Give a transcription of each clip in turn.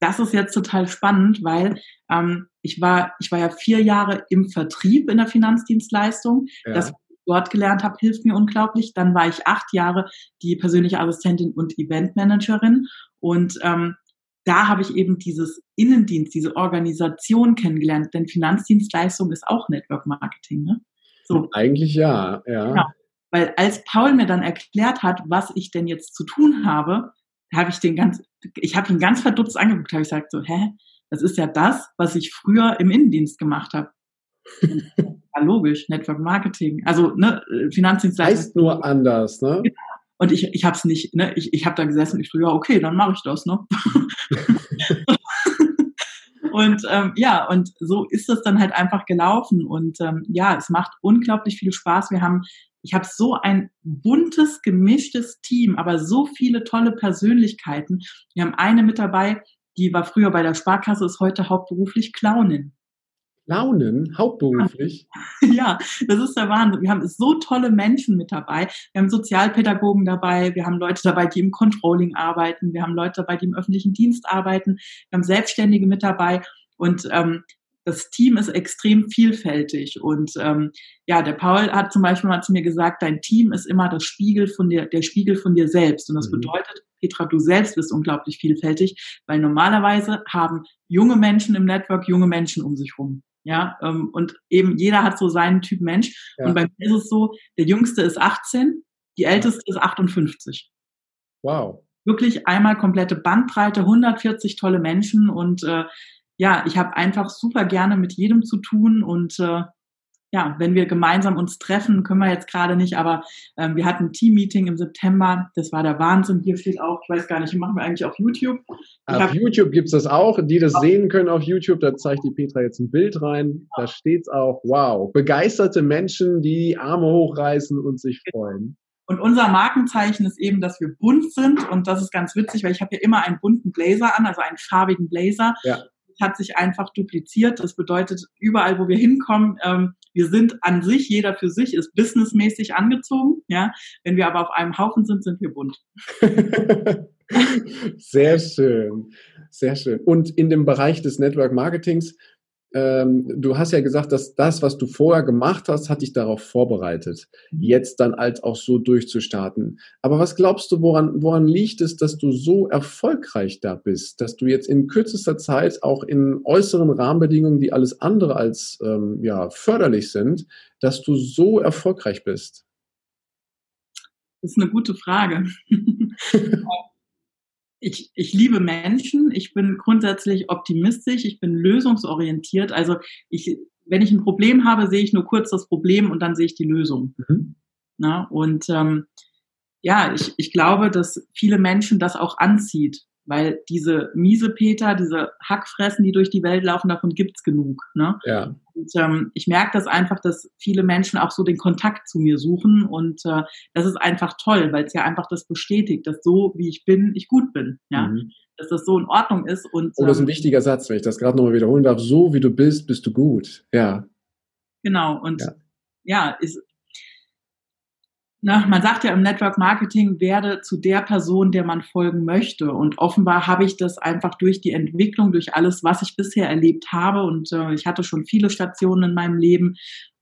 das ist jetzt total spannend, weil ähm, ich war, ich war ja vier Jahre im Vertrieb in der Finanzdienstleistung. Ja. Das, was ich dort gelernt habe, hilft mir unglaublich. Dann war ich acht Jahre die persönliche Assistentin und Eventmanagerin. Und ähm, da habe ich eben dieses Innendienst, diese Organisation kennengelernt. Denn Finanzdienstleistung ist auch Network Marketing. Ne? So. Eigentlich ja, ja. Genau. Weil als Paul mir dann erklärt hat, was ich denn jetzt zu tun habe, habe ich den ganz, ich habe ihn ganz verdutzt angeguckt, habe ich gesagt so, hä, das ist ja das, was ich früher im Innendienst gemacht habe. ja, logisch, Network Marketing, also ne, Finanzdienstleistung. Heißt nur anders, ne? Genau. Und ich, ich habe es nicht, ne, ich, ich habe da gesessen und ich so, ja, okay, dann mache ich das, ne? und ähm, ja, und so ist es dann halt einfach gelaufen. Und ähm, ja, es macht unglaublich viel Spaß. Wir haben ich habe so ein buntes, gemischtes Team, aber so viele tolle Persönlichkeiten. Wir haben eine mit dabei, die war früher bei der Sparkasse, ist heute hauptberuflich Clownin. Clownin, hauptberuflich? Ja, das ist der Wahnsinn. Wir haben so tolle Menschen mit dabei. Wir haben Sozialpädagogen dabei, wir haben Leute dabei, die im Controlling arbeiten, wir haben Leute dabei, die im öffentlichen Dienst arbeiten, wir haben Selbstständige mit dabei. Und ähm, das Team ist extrem vielfältig. Und ähm, ja, der Paul hat zum Beispiel mal zu mir gesagt, dein Team ist immer das Spiegel von dir, der Spiegel von dir selbst. Und das mhm. bedeutet, Petra, du selbst bist unglaublich vielfältig, weil normalerweise haben junge Menschen im Network junge Menschen um sich rum. Ja, ähm, und eben jeder hat so seinen Typ Mensch. Ja. Und bei mir ist es so, der Jüngste ist 18, die Älteste ist 58. Wow. Wirklich einmal komplette Bandbreite, 140 tolle Menschen und äh, ja, ich habe einfach super gerne mit jedem zu tun und äh, ja, wenn wir gemeinsam uns treffen, können wir jetzt gerade nicht, aber ähm, wir hatten ein Team-Meeting im September, das war der Wahnsinn. Hier steht auch, ich weiß gar nicht, machen wir eigentlich auf YouTube? Ich auf YouTube gibt's das auch. Die das sehen können auf YouTube, da zeigt die Petra jetzt ein Bild rein. Da steht's auch, wow, begeisterte Menschen, die Arme hochreißen und sich freuen. Und unser Markenzeichen ist eben, dass wir bunt sind und das ist ganz witzig, weil ich habe ja immer einen bunten Blazer an, also einen farbigen Blazer. Ja hat sich einfach dupliziert. Das bedeutet, überall, wo wir hinkommen, ähm, wir sind an sich, jeder für sich ist businessmäßig angezogen. Ja, wenn wir aber auf einem Haufen sind, sind wir bunt. sehr schön, sehr schön. Und in dem Bereich des Network Marketings ähm, du hast ja gesagt, dass das, was du vorher gemacht hast, hat dich darauf vorbereitet, jetzt dann als auch so durchzustarten. Aber was glaubst du, woran, woran liegt es, dass du so erfolgreich da bist, dass du jetzt in kürzester Zeit auch in äußeren Rahmenbedingungen, die alles andere als ähm, ja, förderlich sind, dass du so erfolgreich bist? Das ist eine gute Frage. ich, ich liebe Menschen, ich bin grundsätzlich optimistisch, ich bin lösungsorientiert. Also ich, wenn ich ein Problem habe, sehe ich nur kurz das Problem und dann sehe ich die Lösung. Mhm. Na, und ähm, ja, ich, ich glaube, dass viele Menschen das auch anzieht, weil diese miese Peter, diese Hackfressen, die durch die Welt laufen, davon gibt's genug. Ne? Ja. Und ähm, ich merke das einfach, dass viele Menschen auch so den Kontakt zu mir suchen und äh, das ist einfach toll, weil es ja einfach das bestätigt, dass so wie ich bin, ich gut bin. Ja. Mhm. Dass das so in Ordnung ist. Und, oh, das ist ein ähm, wichtiger Satz, wenn ich das gerade nochmal wiederholen darf. So wie du bist, bist du gut. Ja. Genau. Und ja, ja ist, na, man sagt ja im Network Marketing, werde zu der Person, der man folgen möchte. Und offenbar habe ich das einfach durch die Entwicklung, durch alles, was ich bisher erlebt habe. Und äh, ich hatte schon viele Stationen in meinem Leben.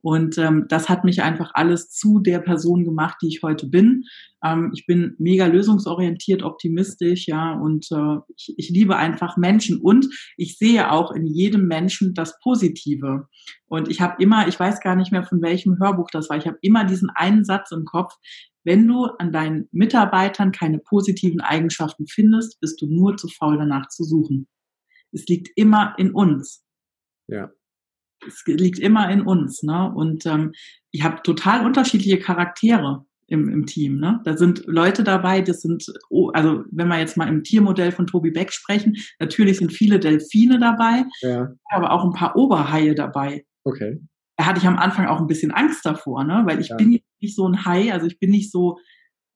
Und ähm, das hat mich einfach alles zu der Person gemacht, die ich heute bin. Ähm, ich bin mega lösungsorientiert, optimistisch, ja, und äh, ich, ich liebe einfach Menschen. Und ich sehe auch in jedem Menschen das Positive. Und ich habe immer, ich weiß gar nicht mehr von welchem Hörbuch das war, ich habe immer diesen einen Satz im Kopf. Wenn du an deinen Mitarbeitern keine positiven Eigenschaften findest, bist du nur zu faul danach zu suchen. Es liegt immer in uns. Ja es liegt immer in uns. Ne? Und ähm, ich habe total unterschiedliche Charaktere im, im Team. Ne? Da sind Leute dabei, das sind, oh, also wenn wir jetzt mal im Tiermodell von Tobi Beck sprechen, natürlich sind viele Delfine dabei, ja. aber auch ein paar Oberhaie dabei. Okay. Da hatte ich am Anfang auch ein bisschen Angst davor, ne? weil ich ja. bin nicht so ein Hai, also ich bin nicht so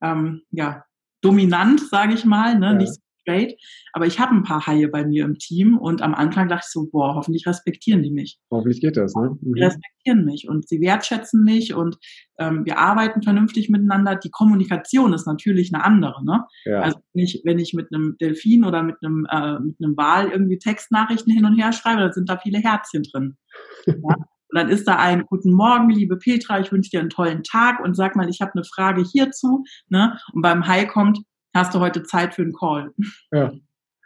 ähm, ja, dominant, sage ich mal, ne? Ja. nicht so straight. Aber ich habe ein paar Haie bei mir im Team und am Anfang dachte ich so, boah, hoffentlich respektieren die mich. Hoffentlich geht das, ne? Mhm. Die respektieren mich und sie wertschätzen mich und ähm, wir arbeiten vernünftig miteinander. Die Kommunikation ist natürlich eine andere, ne? Ja. Also wenn ich, wenn ich mit einem Delfin oder mit einem, äh, mit einem Wal irgendwie Textnachrichten hin und her schreibe, dann sind da viele Herzchen drin. Ja? Und dann ist da ein Guten Morgen, liebe Petra, ich wünsche dir einen tollen Tag und sag mal, ich habe eine Frage hierzu. Ne? Und beim Hi kommt, hast du heute Zeit für einen Call? Ja.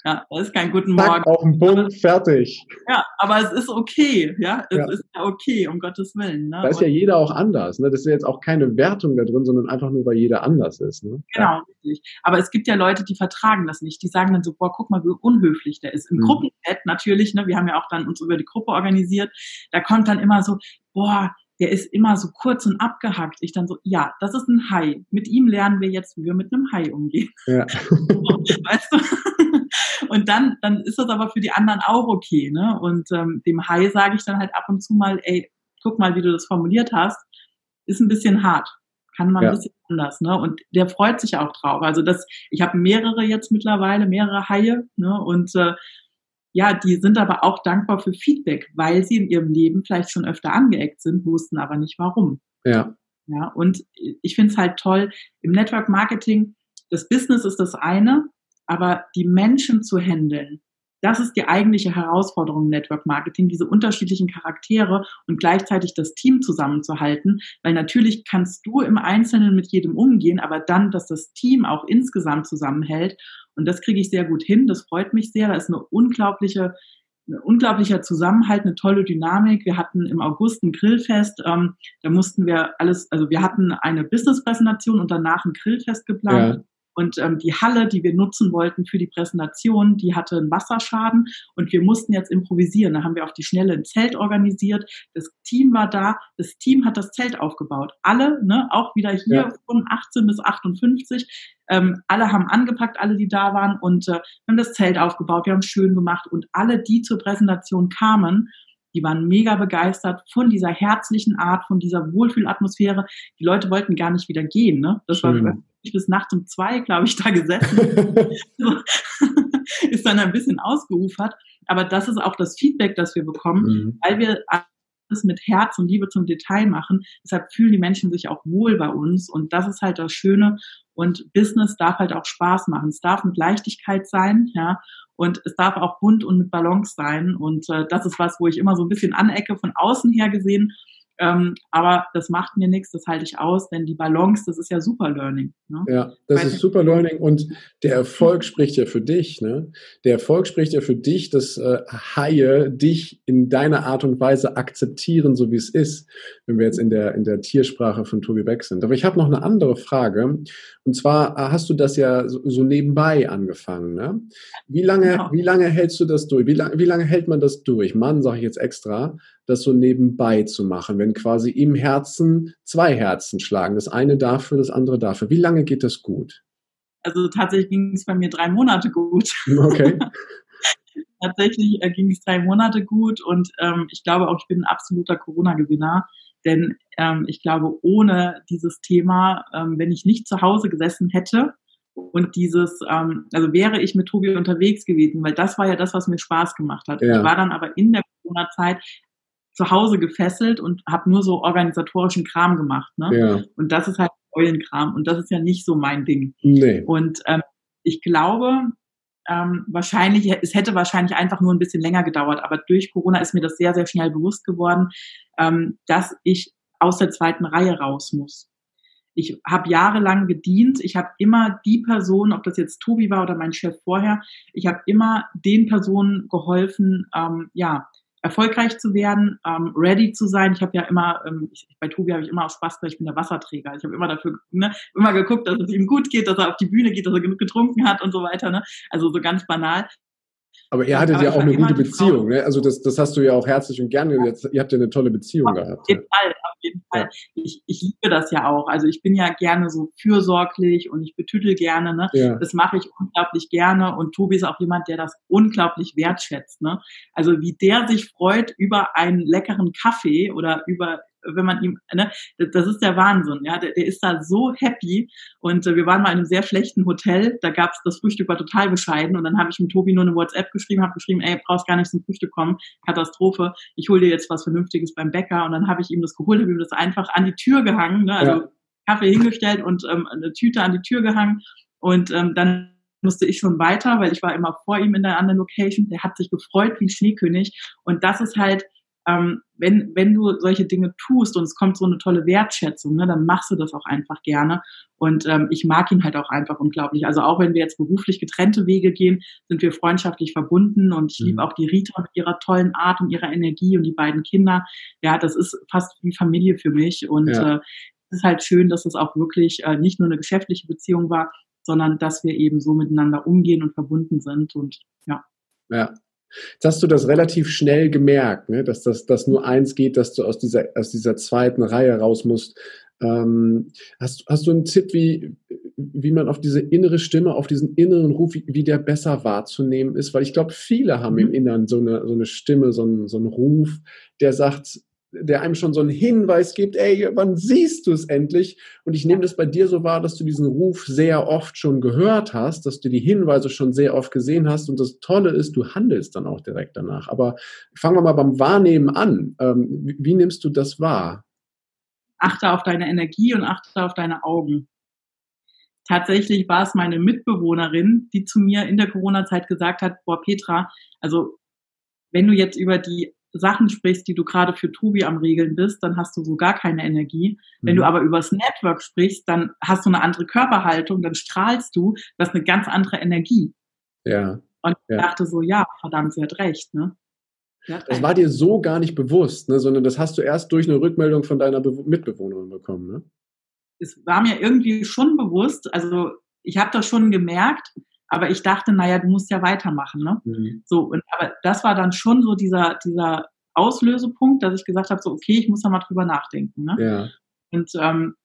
Ja, das ist kein guten Morgen. Auf den Punkt, fertig. Ja, aber es ist okay, ja, es ja. ist ja okay, um Gottes Willen. Ne? Da ist ja jeder auch anders, ne? Das ist ja jetzt auch keine Wertung da drin, sondern einfach nur, weil jeder anders ist. Ne? Genau, richtig. Aber es gibt ja Leute, die vertragen das nicht. Die sagen dann so, boah, guck mal, wie unhöflich der ist. Im mhm. Gruppenchat natürlich, ne, wir haben ja auch dann uns über die Gruppe organisiert, da kommt dann immer so, boah, der ist immer so kurz und abgehackt. Ich dann so, ja, das ist ein Hai. Mit ihm lernen wir jetzt, wie wir mit einem Hai umgehen. Ja. weißt du? Und dann, dann ist das aber für die anderen auch okay. Ne? Und ähm, dem Hai sage ich dann halt ab und zu mal, ey, guck mal, wie du das formuliert hast. Ist ein bisschen hart. Kann man ja. ein bisschen anders. Ne? Und der freut sich auch drauf. Also das, ich habe mehrere jetzt mittlerweile, mehrere Haie. Ne? Und äh, ja, die sind aber auch dankbar für Feedback, weil sie in ihrem Leben vielleicht schon öfter angeeckt sind, wussten aber nicht warum. Ja. Ja, und ich finde es halt toll, im Network Marketing, das Business ist das eine, aber die Menschen zu handeln, das ist die eigentliche Herausforderung im Network Marketing, diese unterschiedlichen Charaktere und gleichzeitig das Team zusammenzuhalten, weil natürlich kannst du im Einzelnen mit jedem umgehen, aber dann, dass das Team auch insgesamt zusammenhält und das kriege ich sehr gut hin. Das freut mich sehr. Da ist eine unglaubliche, ein unglaublicher Zusammenhalt, eine tolle Dynamik. Wir hatten im August ein Grillfest. Ähm, da mussten wir alles, also wir hatten eine Business-Präsentation und danach ein Grillfest geplant. Ja. Und ähm, die Halle, die wir nutzen wollten für die Präsentation, die hatte einen Wasserschaden und wir mussten jetzt improvisieren. Da haben wir auf die Schnelle ein Zelt organisiert. Das Team war da. Das Team hat das Zelt aufgebaut. Alle, ne, auch wieder hier ja. von 18 bis 58. Ähm, alle haben angepackt, alle, die da waren und äh, wir haben das Zelt aufgebaut. Wir haben schön gemacht und alle, die zur Präsentation kamen, die waren mega begeistert von dieser herzlichen Art, von dieser Wohlfühlatmosphäre. Die Leute wollten gar nicht wieder gehen. Ne? Das Schön. war bis nachts um zwei, glaube ich, da gesessen. ist dann ein bisschen ausgeufert. Aber das ist auch das Feedback, das wir bekommen, mhm. weil wir mit Herz und Liebe zum Detail machen. Deshalb fühlen die Menschen sich auch wohl bei uns. Und das ist halt das Schöne. Und Business darf halt auch Spaß machen. Es darf mit Leichtigkeit sein, ja. Und es darf auch bunt und mit Balance sein. Und äh, das ist was, wo ich immer so ein bisschen anecke von außen her gesehen. Ähm, aber das macht mir nichts, das halte ich aus, denn die Balance, das ist ja Super Learning. Ne? Ja, das Weil ist Super Learning und der Erfolg spricht ja für dich. Ne? Der Erfolg spricht ja für dich, dass äh, Haie dich in deiner Art und Weise akzeptieren, so wie es ist, wenn wir jetzt in der, in der Tiersprache von Tobi Beck sind. Aber ich habe noch eine andere Frage. Und zwar äh, hast du das ja so, so nebenbei angefangen. Ne? Wie, lange, genau. wie lange hältst du das durch? Wie, lang, wie lange hält man das durch? Mann, sage ich jetzt extra das so nebenbei zu machen, wenn quasi im Herzen zwei Herzen schlagen. Das eine dafür, das andere dafür. Wie lange geht das gut? Also tatsächlich ging es bei mir drei Monate gut. Okay. tatsächlich äh, ging es drei Monate gut und ähm, ich glaube auch, ich bin ein absoluter Corona-Gewinner. Denn ähm, ich glaube, ohne dieses Thema, ähm, wenn ich nicht zu Hause gesessen hätte, und dieses, ähm, also wäre ich mit Tobi unterwegs gewesen, weil das war ja das, was mir Spaß gemacht hat. Ja. Ich war dann aber in der Corona-Zeit zu Hause gefesselt und habe nur so organisatorischen Kram gemacht. Ne? Ja. Und das ist halt Eulenkram und das ist ja nicht so mein Ding. Nee. Und ähm, ich glaube, ähm, wahrscheinlich, es hätte wahrscheinlich einfach nur ein bisschen länger gedauert, aber durch Corona ist mir das sehr, sehr schnell bewusst geworden, ähm, dass ich aus der zweiten Reihe raus muss. Ich habe jahrelang gedient. Ich habe immer die Person, ob das jetzt Tobi war oder mein Chef vorher, ich habe immer den Personen geholfen, ähm, ja, erfolgreich zu werden, ähm, ready zu sein. Ich habe ja immer, ähm, ich, bei Tobi habe ich immer aus Spaß ich bin der Wasserträger. Ich habe immer dafür, ne, immer geguckt, dass es ihm gut geht, dass er auf die Bühne geht, dass er genug getrunken hat und so weiter. Ne? Also so ganz banal. Aber ihr hattet aber ja auch eine gute Beziehung, ne? Also das, das hast du ja auch herzlich und gerne. Jetzt, ihr habt ja eine tolle Beziehung auf gehabt. Auf jeden Fall, auf jeden Fall. Ja. Ich, ich liebe das ja auch. Also ich bin ja gerne so fürsorglich und ich betüttel gerne. Ne? Ja. Das mache ich unglaublich gerne. Und Tobi ist auch jemand, der das unglaublich wertschätzt. Ne? Also wie der sich freut über einen leckeren Kaffee oder über wenn man ihm, ne, das ist der Wahnsinn, ja, der, der ist da so happy und äh, wir waren mal in einem sehr schlechten Hotel, da gab's das Frühstück war total bescheiden und dann habe ich mit Tobi nur eine WhatsApp geschrieben, habe geschrieben, ey, brauchst gar nicht zum Frühstück kommen, Katastrophe, ich hole dir jetzt was Vernünftiges beim Bäcker und dann habe ich ihm das geholt, habe ihm das einfach an die Tür gehangen, ne, also ja. Kaffee hingestellt und ähm, eine Tüte an die Tür gehangen und ähm, dann musste ich schon weiter, weil ich war immer vor ihm in der anderen Location. Der hat sich gefreut wie ein Schneekönig. Und das ist halt, ähm, wenn, wenn du solche Dinge tust und es kommt so eine tolle Wertschätzung, ne, dann machst du das auch einfach gerne. Und ähm, ich mag ihn halt auch einfach unglaublich. Also auch wenn wir jetzt beruflich getrennte Wege gehen, sind wir freundschaftlich verbunden und ich mhm. liebe auch die Rita mit ihrer tollen Art und ihrer Energie und die beiden Kinder. Ja, das ist fast wie Familie für mich und ja. äh, es ist halt schön, dass es auch wirklich äh, nicht nur eine geschäftliche Beziehung war, sondern dass wir eben so miteinander umgehen und verbunden sind und ja. Ja. Jetzt hast du das relativ schnell gemerkt, ne? dass das dass nur eins geht, dass du aus dieser, aus dieser zweiten Reihe raus musst. Ähm, hast, hast du einen Tipp, wie, wie man auf diese innere Stimme, auf diesen inneren Ruf, wie, wie der besser wahrzunehmen ist? Weil ich glaube, viele haben im mhm. Inneren so eine, so eine Stimme, so einen, so einen Ruf, der sagt, der einem schon so einen Hinweis gibt, ey, wann siehst du es endlich? Und ich nehme das bei dir so wahr, dass du diesen Ruf sehr oft schon gehört hast, dass du die Hinweise schon sehr oft gesehen hast. Und das Tolle ist, du handelst dann auch direkt danach. Aber fangen wir mal beim Wahrnehmen an. Ähm, wie, wie nimmst du das wahr? Achte auf deine Energie und achte auf deine Augen. Tatsächlich war es meine Mitbewohnerin, die zu mir in der Corona-Zeit gesagt hat, boah, Petra, also wenn du jetzt über die Sachen sprichst, die du gerade für Tobi am Regeln bist, dann hast du so gar keine Energie. Wenn mhm. du aber übers Network sprichst, dann hast du eine andere Körperhaltung, dann strahlst du, das ist eine ganz andere Energie. Ja. Und ich ja. dachte so, ja, verdammt, sie hat recht, ne? Hat das war dir so gar nicht bewusst, ne, sondern das hast du erst durch eine Rückmeldung von deiner Be Mitbewohnerin bekommen, ne? Es war mir irgendwie schon bewusst, also ich habe das schon gemerkt, aber ich dachte, naja, du musst ja weitermachen. Ne? Mhm. So, und aber das war dann schon so dieser, dieser Auslösepunkt, dass ich gesagt habe, so, okay, ich muss da mal drüber nachdenken. Ne? Ja. Und ähm,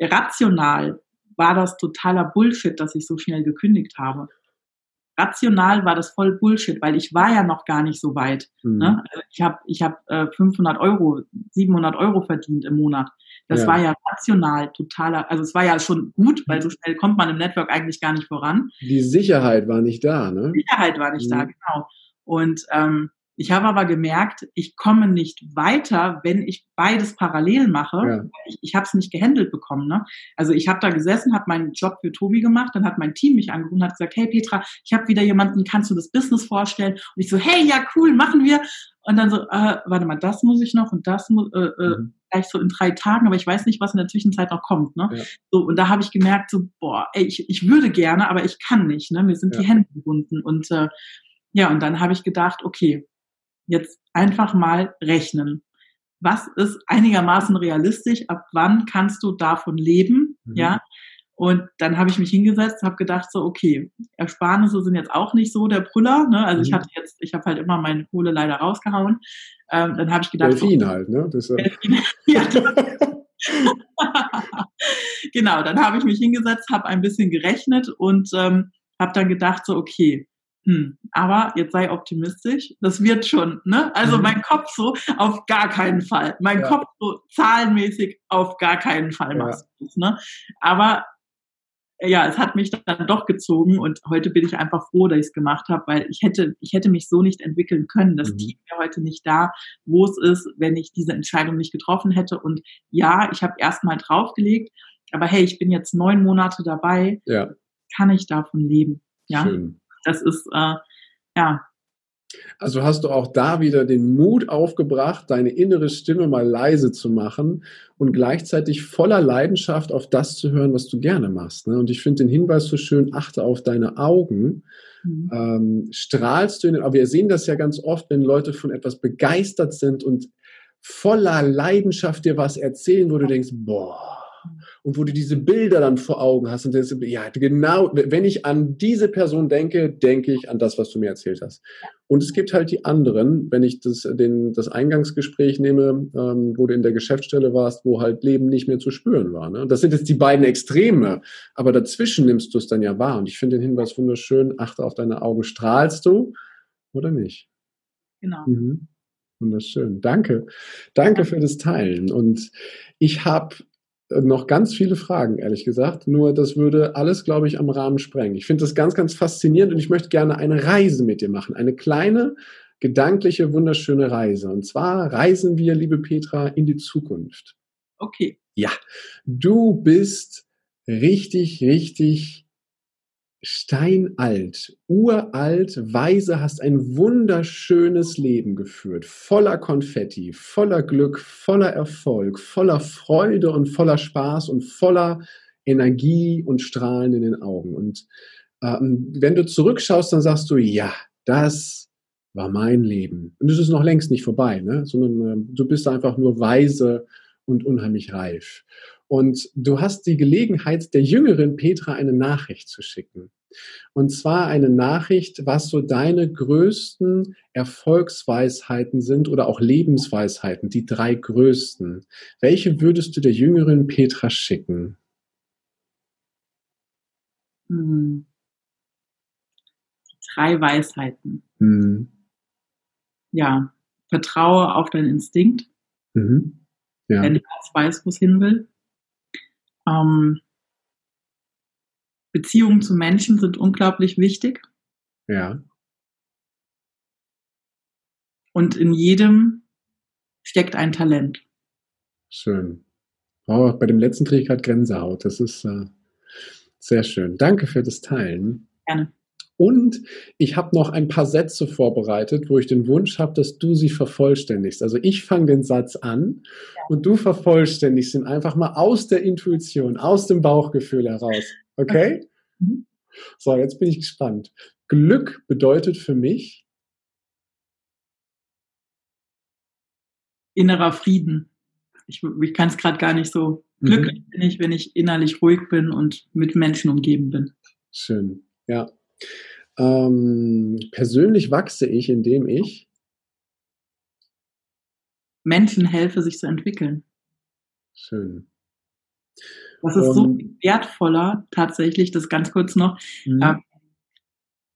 rational war das totaler Bullshit, dass ich so schnell gekündigt habe. Rational war das voll Bullshit, weil ich war ja noch gar nicht so weit. Mhm. Ne? Also ich habe ich hab, äh, 500 Euro, 700 Euro verdient im Monat. Das ja. war ja rational totaler, also es war ja schon gut, weil so schnell kommt man im Network eigentlich gar nicht voran. Die Sicherheit war nicht da, ne? Die Sicherheit war nicht mhm. da, genau. Und ähm, ich habe aber gemerkt, ich komme nicht weiter, wenn ich beides parallel mache. Ja. Ich, ich habe es nicht gehandelt bekommen. Ne? Also ich habe da gesessen, habe meinen Job für Tobi gemacht, dann hat mein Team mich angerufen und hat gesagt, hey Petra, ich habe wieder jemanden, kannst du das Business vorstellen? Und ich so, hey, ja cool, machen wir. Und dann so, äh, warte mal, das muss ich noch und das muss äh, äh, mhm. Gleich so in drei Tagen, aber ich weiß nicht, was in der Zwischenzeit noch kommt. Ne? Ja. So, und da habe ich gemerkt, so, boah, ey, ich, ich würde gerne, aber ich kann nicht. Ne? Mir sind ja. die Hände gebunden. Und äh, ja, und dann habe ich gedacht, okay, jetzt einfach mal rechnen. Was ist einigermaßen realistisch? Ab wann kannst du davon leben? Mhm. Ja. Und dann habe ich mich hingesetzt, habe gedacht so, okay, Ersparnisse sind jetzt auch nicht so der Brüller. Ne? Also mhm. ich hatte jetzt, ich habe halt immer meine Kohle leider rausgehauen. Ähm, dann habe ich gedacht, Delfin so, halt, ne? Das, äh ja, genau, dann habe ich mich hingesetzt, habe ein bisschen gerechnet und ähm, habe dann gedacht so, okay, hm, aber jetzt sei optimistisch, das wird schon, ne? Also mhm. mein Kopf so, auf gar keinen Fall. Mein ja. Kopf so zahlenmäßig, auf gar keinen Fall machst ja. ne? Aber ja, es hat mich dann doch gezogen und heute bin ich einfach froh, dass ich es gemacht habe, weil ich hätte, ich hätte mich so nicht entwickeln können. Das mhm. Team wäre heute nicht da, wo es ist, wenn ich diese Entscheidung nicht getroffen hätte. Und ja, ich habe erstmal draufgelegt, aber hey, ich bin jetzt neun Monate dabei, ja. kann ich davon leben. Ja. Schön das ist, äh, ja. Also hast du auch da wieder den Mut aufgebracht, deine innere Stimme mal leise zu machen und gleichzeitig voller Leidenschaft auf das zu hören, was du gerne machst. Ne? Und ich finde den Hinweis so schön, achte auf deine Augen. Mhm. Ähm, strahlst du in den, aber wir sehen das ja ganz oft, wenn Leute von etwas begeistert sind und voller Leidenschaft dir was erzählen, wo du denkst, boah, und wo du diese Bilder dann vor Augen hast und denkst, ja, genau, wenn ich an diese Person denke, denke ich an das, was du mir erzählt hast. Und es gibt halt die anderen, wenn ich das, den, das Eingangsgespräch nehme, ähm, wo du in der Geschäftsstelle warst, wo halt Leben nicht mehr zu spüren war. Ne? Das sind jetzt die beiden Extreme, aber dazwischen nimmst du es dann ja wahr. Und ich finde den Hinweis wunderschön, achte auf deine Augen, strahlst du oder nicht? Genau. Mhm. Wunderschön. Danke. Danke für das Teilen. Und ich habe noch ganz viele Fragen, ehrlich gesagt. Nur das würde alles, glaube ich, am Rahmen sprengen. Ich finde das ganz, ganz faszinierend und ich möchte gerne eine Reise mit dir machen. Eine kleine, gedankliche, wunderschöne Reise. Und zwar reisen wir, liebe Petra, in die Zukunft. Okay. Ja, du bist richtig, richtig steinalt, uralt, weise, hast ein wunderschönes Leben geführt, voller Konfetti, voller Glück, voller Erfolg, voller Freude und voller Spaß und voller Energie und Strahlen in den Augen. Und ähm, wenn du zurückschaust, dann sagst du, ja, das war mein Leben. Und es ist noch längst nicht vorbei, ne? sondern äh, du bist einfach nur weise und unheimlich reif. Und du hast die Gelegenheit, der jüngeren Petra eine Nachricht zu schicken. Und zwar eine Nachricht, was so deine größten Erfolgsweisheiten sind oder auch Lebensweisheiten, die drei größten. Welche würdest du der jüngeren Petra schicken? Hm. Die drei Weisheiten. Hm. Ja, vertraue auf deinen Instinkt. Mhm. Ja. Dein Herz weiß, wo es hin will. Ähm, Beziehungen zu Menschen sind unglaublich wichtig. Ja. Und in jedem steckt ein Talent. Schön. Oh, bei dem letzten kriege ich gerade Gänsehaut. Das ist äh, sehr schön. Danke für das Teilen. Gerne. Und ich habe noch ein paar Sätze vorbereitet, wo ich den Wunsch habe, dass du sie vervollständigst. Also ich fange den Satz an ja. und du vervollständigst ihn einfach mal aus der Intuition, aus dem Bauchgefühl heraus. Okay? okay. Mhm. So, jetzt bin ich gespannt. Glück bedeutet für mich innerer Frieden. Ich, ich kann es gerade gar nicht so. Mhm. Glücklich bin ich, wenn ich innerlich ruhig bin und mit Menschen umgeben bin. Schön, ja. Ähm, persönlich wachse ich, indem ich Menschen helfe, sich zu entwickeln. Schön. Das ist so viel wertvoller, tatsächlich, das ganz kurz noch, mhm. äh,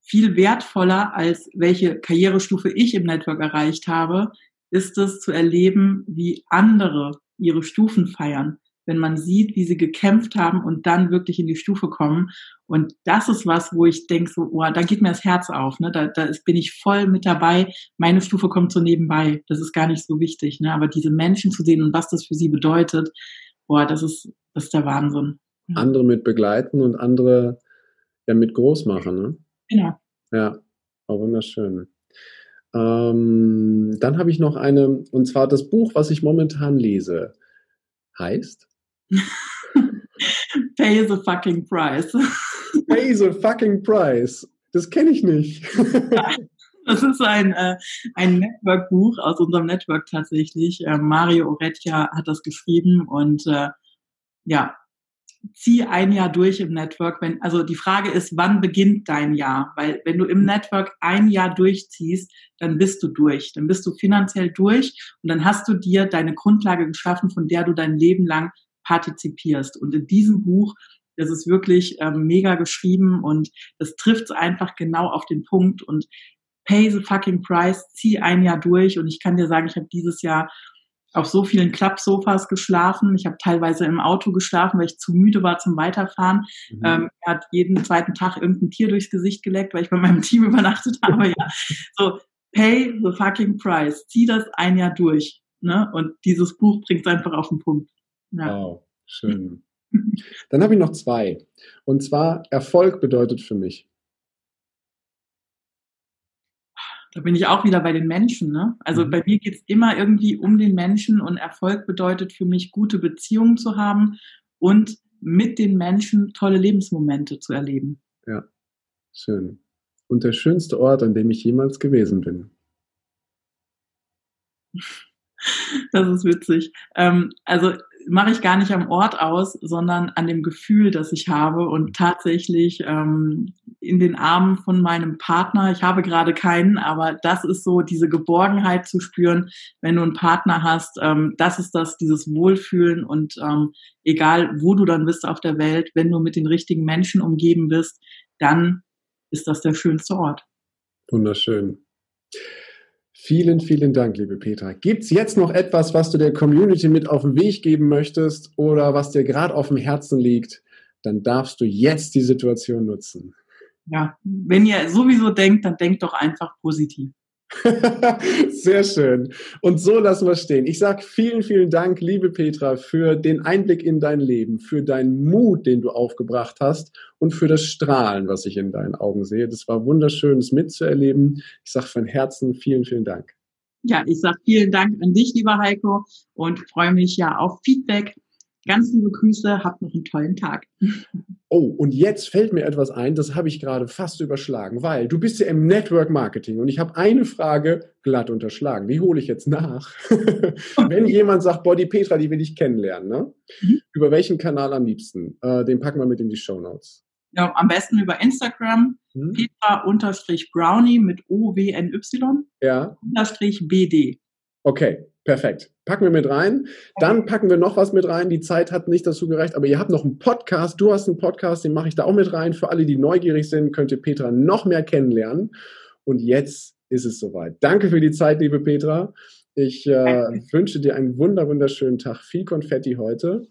viel wertvoller als welche Karrierestufe ich im Network erreicht habe, ist es zu erleben, wie andere ihre Stufen feiern wenn man sieht, wie sie gekämpft haben und dann wirklich in die Stufe kommen. Und das ist was, wo ich denke, so, oh, da geht mir das Herz auf. Ne? Da, da ist, bin ich voll mit dabei. Meine Stufe kommt so nebenbei. Das ist gar nicht so wichtig. Ne? Aber diese Menschen zu sehen und was das für sie bedeutet, boah, das ist, das ist der Wahnsinn. Andere mit begleiten und andere ja mit groß machen. Ne? Genau. Ja, auch wunderschön. Ähm, dann habe ich noch eine, und zwar das Buch, was ich momentan lese, heißt Pay the fucking price. Pay the fucking price. Das kenne ich nicht. das ist ein, äh, ein Network-Buch aus unserem Network tatsächlich. Äh, Mario Oretia hat das geschrieben und äh, ja, zieh ein Jahr durch im Network. Wenn, also die Frage ist, wann beginnt dein Jahr? Weil wenn du im Network ein Jahr durchziehst, dann bist du durch. Dann bist du finanziell durch und dann hast du dir deine Grundlage geschaffen, von der du dein Leben lang partizipierst. Und in diesem Buch, das ist wirklich ähm, mega geschrieben und das trifft es einfach genau auf den Punkt und pay the fucking price, zieh ein Jahr durch und ich kann dir sagen, ich habe dieses Jahr auf so vielen Klappsofas geschlafen. Ich habe teilweise im Auto geschlafen, weil ich zu müde war zum Weiterfahren. Mhm. Ähm, er hat jeden zweiten Tag irgendein Tier durchs Gesicht geleckt, weil ich bei meinem Team übernachtet habe. ja. So, pay the fucking price. Zieh das ein Jahr durch. Ne? Und dieses Buch bringt es einfach auf den Punkt. Ja. Wow, schön. Dann habe ich noch zwei. Und zwar, Erfolg bedeutet für mich. Da bin ich auch wieder bei den Menschen. Ne? Also mhm. bei mir geht es immer irgendwie um den Menschen und Erfolg bedeutet für mich, gute Beziehungen zu haben und mit den Menschen tolle Lebensmomente zu erleben. Ja, schön. Und der schönste Ort, an dem ich jemals gewesen bin. Das ist witzig. Ähm, also mache ich gar nicht am Ort aus, sondern an dem Gefühl, das ich habe und tatsächlich ähm, in den Armen von meinem Partner. Ich habe gerade keinen, aber das ist so diese Geborgenheit zu spüren, wenn du einen Partner hast. Ähm, das ist das, dieses Wohlfühlen und ähm, egal, wo du dann bist auf der Welt, wenn du mit den richtigen Menschen umgeben bist, dann ist das der schönste Ort. Wunderschön. Vielen, vielen Dank, liebe Petra. Gibt es jetzt noch etwas, was du der Community mit auf den Weg geben möchtest oder was dir gerade auf dem Herzen liegt? Dann darfst du jetzt die Situation nutzen. Ja, wenn ihr sowieso denkt, dann denkt doch einfach positiv. Sehr schön. Und so lassen wir stehen. Ich sage vielen, vielen Dank, liebe Petra, für den Einblick in dein Leben, für deinen Mut, den du aufgebracht hast und für das Strahlen, was ich in deinen Augen sehe. Das war wunderschön, es mitzuerleben. Ich sage von Herzen vielen, vielen Dank. Ja, ich sage vielen Dank an dich, lieber Heiko, und freue mich ja auf Feedback Ganz liebe Grüße, habt noch einen tollen Tag. Oh, und jetzt fällt mir etwas ein, das habe ich gerade fast überschlagen, weil du bist ja im Network Marketing und ich habe eine Frage glatt unterschlagen. Die hole ich jetzt nach. Wenn jemand sagt, Body Petra, die will ich kennenlernen, ne? Mhm. über welchen Kanal am liebsten? Äh, den packen wir mit in die Show Notes. Ja, am besten über Instagram, mhm. Petra-Brownie mit O-W-N-Y, ja. unterstrich BD. Okay, perfekt. Packen wir mit rein. Dann packen wir noch was mit rein. Die Zeit hat nicht dazu gereicht, aber ihr habt noch einen Podcast. Du hast einen Podcast, den mache ich da auch mit rein. Für alle, die neugierig sind, könnt ihr Petra noch mehr kennenlernen. Und jetzt ist es soweit. Danke für die Zeit, liebe Petra. Ich äh, wünsche dir einen wunder, wunderschönen Tag. Viel Konfetti heute.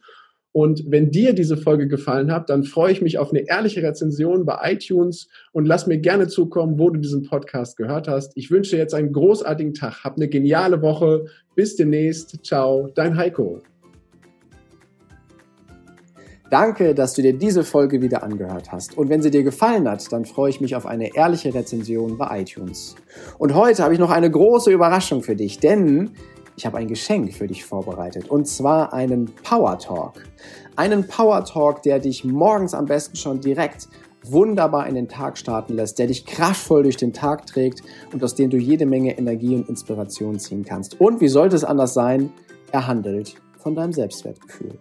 Und wenn dir diese Folge gefallen hat, dann freue ich mich auf eine ehrliche Rezension bei iTunes und lass mir gerne zukommen, wo du diesen Podcast gehört hast. Ich wünsche dir jetzt einen großartigen Tag. Hab eine geniale Woche. Bis demnächst. Ciao, dein Heiko. Danke, dass du dir diese Folge wieder angehört hast. Und wenn sie dir gefallen hat, dann freue ich mich auf eine ehrliche Rezension bei iTunes. Und heute habe ich noch eine große Überraschung für dich, denn ich habe ein Geschenk für dich vorbereitet und zwar einen Power Talk. Einen Power Talk, der dich morgens am besten schon direkt wunderbar in den Tag starten lässt, der dich kraftvoll durch den Tag trägt und aus dem du jede Menge Energie und Inspiration ziehen kannst. Und wie sollte es anders sein? Er handelt von deinem Selbstwertgefühl.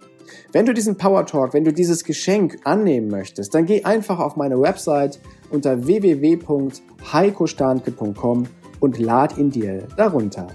Wenn du diesen Power Talk, wenn du dieses Geschenk annehmen möchtest, dann geh einfach auf meine Website unter www.heikostanke.com und lad ihn dir darunter.